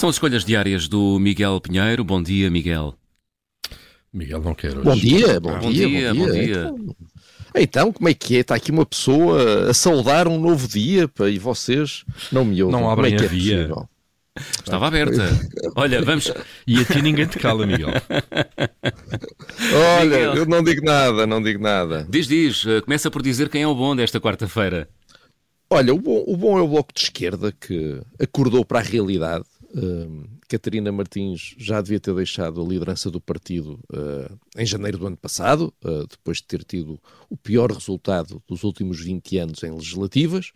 São as escolhas diárias do Miguel Pinheiro. Bom dia, Miguel. Miguel não quer hoje. Bom dia, bom, Bom dia, dia, bom bom dia. dia. Então, então, como é que é? Está aqui uma pessoa a saudar um novo dia pá, e vocês não me ouvem. Não Como abrem é que a é via. possível? Estava aberta. Olha, vamos. E a ti ninguém te cala, Miguel. Olha, Miguel. eu não digo nada, não digo nada. Diz, diz. eh, Começa por dizer quem é o bom desta quarta-feira. Olha, o bom, o bom é o Bloco de Esquerda que acordou para a realidade. Catarina Martins já devia ter deixado a liderança do partido uh, em janeiro do ano passado, uh, depois de ter tido o pior resultado dos últimos 20 anos em legislativas.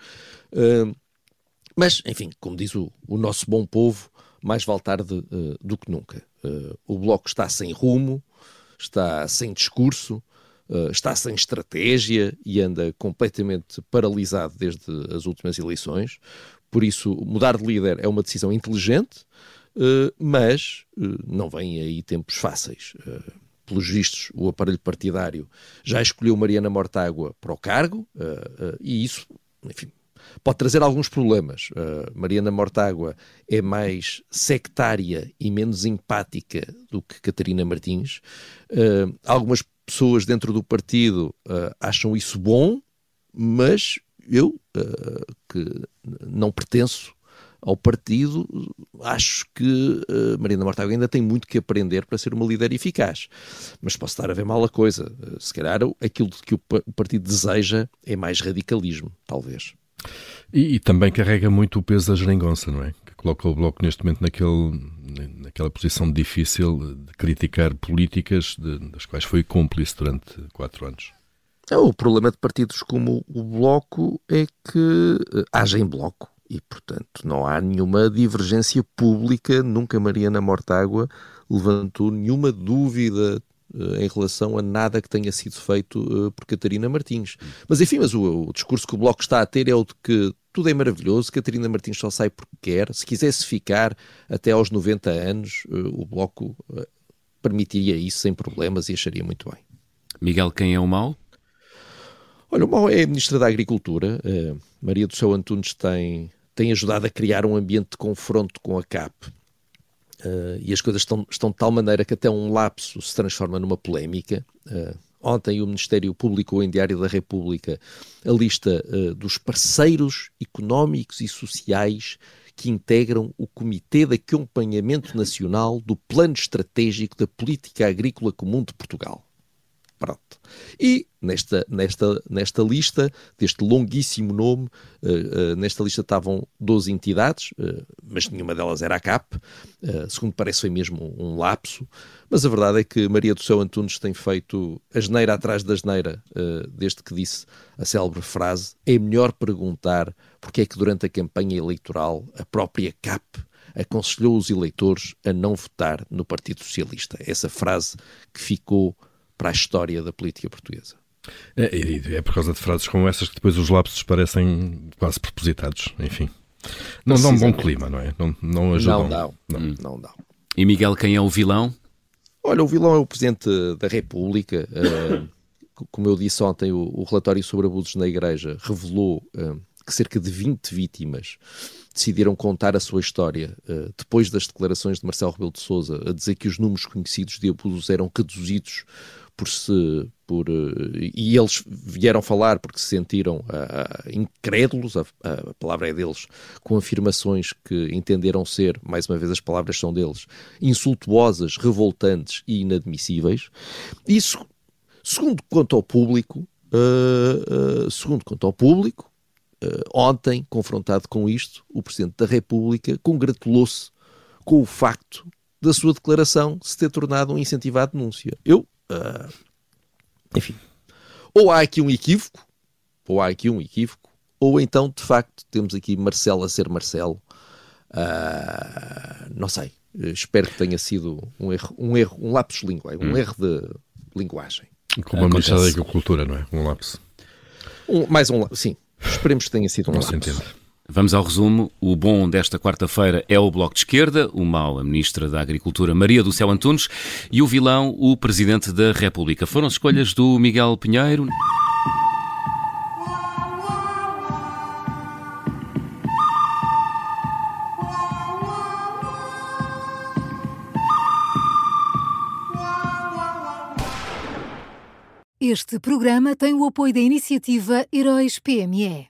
Mas, enfim, como diz o, o nosso bom povo, mais vale tarde uh, do que nunca. O Bloco está sem rumo, está sem discurso, está sem estratégia e anda completamente paralisado desde as últimas eleições. Por isso, mudar de líder é uma decisão inteligente, uh, mas uh, não vem aí tempos fáceis. Uh, pelos vistos, o aparelho partidário já escolheu Mariana Mortágua para o cargo e isso, enfim, pode trazer alguns problemas. Mariana Mortágua é mais sectária e menos empática do que Catarina Martins. Algumas pessoas dentro do partido acham isso bom, mas eu, uh, que não pertenço ao partido, acho que uh, Mariana Mortágua ainda tem muito que aprender para ser uma líder eficaz. Mas posso estar a ver mal a coisa. Uh, se calhar aquilo que o, o partido deseja é mais radicalismo, talvez. E, e também carrega muito o peso da geringonça, não é? Que coloca o Bloco neste momento naquele, naquela posição difícil de criticar políticas de- das quais foi cúmplice durante quatro anos. É, O problema de partidos como o Bloco é que eh, haja em bloco e, portanto, não há nenhuma divergência pública. Nunca Mariana Mortágua levantou nenhuma dúvida eh, em relação a nada que tenha sido feito eh, por Catarina Martins. Mas, enfim, mas o, o discurso que o Bloco está a ter é o de que tudo é maravilhoso, Catarina Martins só sai porque quer. Se quisesse ficar até aos 90 anos, o Bloco permitiria isso sem problemas e acharia muito bem. Miguel, quem é o mau? Olha, o mau é a Ministra da Agricultura. eh, Maria do Céu Antunes tem, tem ajudado a criar um ambiente de confronto com a CAP. Eh, e as coisas estão, estão de tal maneira que até um lapso se transforma numa polémica. Eh, ontem o Ministério publicou em Diário da República a lista eh, dos parceiros económicos e sociais que integram o Comitê de Acompanhamento Nacional do Plano Estratégico da Política Agrícola Comum de Portugal. Pronto. E nesta, nesta, nesta lista, deste longuíssimo nome, eh, eh, nesta lista estavam 12 entidades, eh, mas nenhuma delas era a CAP. Segundo parece, foi mesmo um lapso. Mas a verdade é que Maria do Céu Antunes tem feito a geneira atrás da geneira, desde que disse a célebre frase: é melhor perguntar porque é que durante a campanha eleitoral a própria CAP aconselhou os eleitores a não votar no Partido Socialista. Essa frase que ficou para a história da política portuguesa. É, é por causa de frases como essas que depois os lapsos parecem quase propositados. Enfim. Não dão um bom clima, não é? Não, não ajudam. Não dão, não, não dão. E Miguel, quem é o vilão? Olha, o vilão é o Presidente da República. eh, como eu disse ontem, o, o relatório sobre abusos na Igreja revelou eh, que cerca de 20 vítimas decidiram contar a sua história eh, depois das declarações de Marcelo Rebelo de Sousa a dizer que os números conhecidos de abusos eram reduzidos por se por eh, e eles vieram falar porque se sentiram ah, incrédulos, a, a palavra é deles, com afirmações que entenderam ser, mais uma vez as palavras são deles, insultuosas, revoltantes e inadmissíveis. Isso, segundo quanto ao público, ah, ah, segundo quanto ao público, ontem, confrontado com isto, o Presidente da República congratulou-se com o facto da sua declaração se ter tornado um incentivo à denúncia. Eu ah, Enfim, ou há aqui um equívoco, ou há aqui um equívoco, ou então, de facto, temos aqui Marcelo a ser Marcelo. Uh, não sei. Espero que tenha sido um erro, um erro, um lapsus língua, um hum. erro de linguagem. Como a Ministra da Agricultura, não é? Um lapso. Um, mais um sim. Esperemos que tenha sido um lapso. Vamos ao resumo. O bom desta quarta-feira é o Bloco de Esquerda, o mau a Ministra da Agricultura Maria do Céu Antunes e o vilão o Presidente da República. Foram escolhas do Miguel Pinheiro. Este programa tem o apoio da iniciativa Heróis PME.